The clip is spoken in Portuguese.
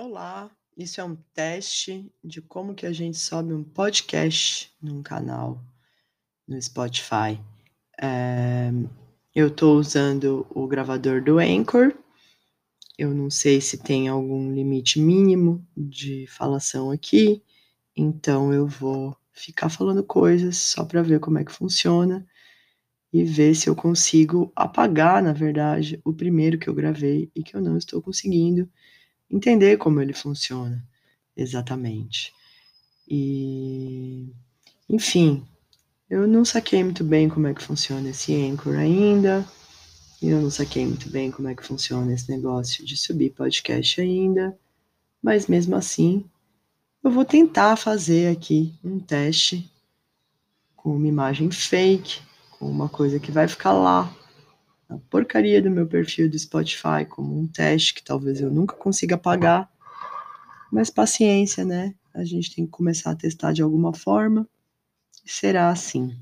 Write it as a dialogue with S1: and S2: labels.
S1: Olá, isso é um teste de como que a gente sobe um podcast num canal no Spotify. Eh, eu estou usando o gravador do Anchor. Eu não sei se tem algum limite mínimo de falação aqui, então eu vou ficar falando coisas só para ver como é que funciona e ver se eu consigo apagar, na verdade, o primeiro que eu gravei e que eu não estou conseguindo entender como ele funciona exatamente. E, enfim, eu não saquei muito bem como é que funciona esse Anchor ainda. Eu não saquei muito bem como é que funciona esse negócio de subir podcast ainda. Mas mesmo assim, eu vou tentar fazer aqui um teste com uma imagem fake, com uma coisa que vai ficar lá na porcaria do meu perfil do Spotify como um teste que talvez eu nunca consiga pagar. Mas paciência, né? A gente tem que começar a testar de alguma forma e será assim.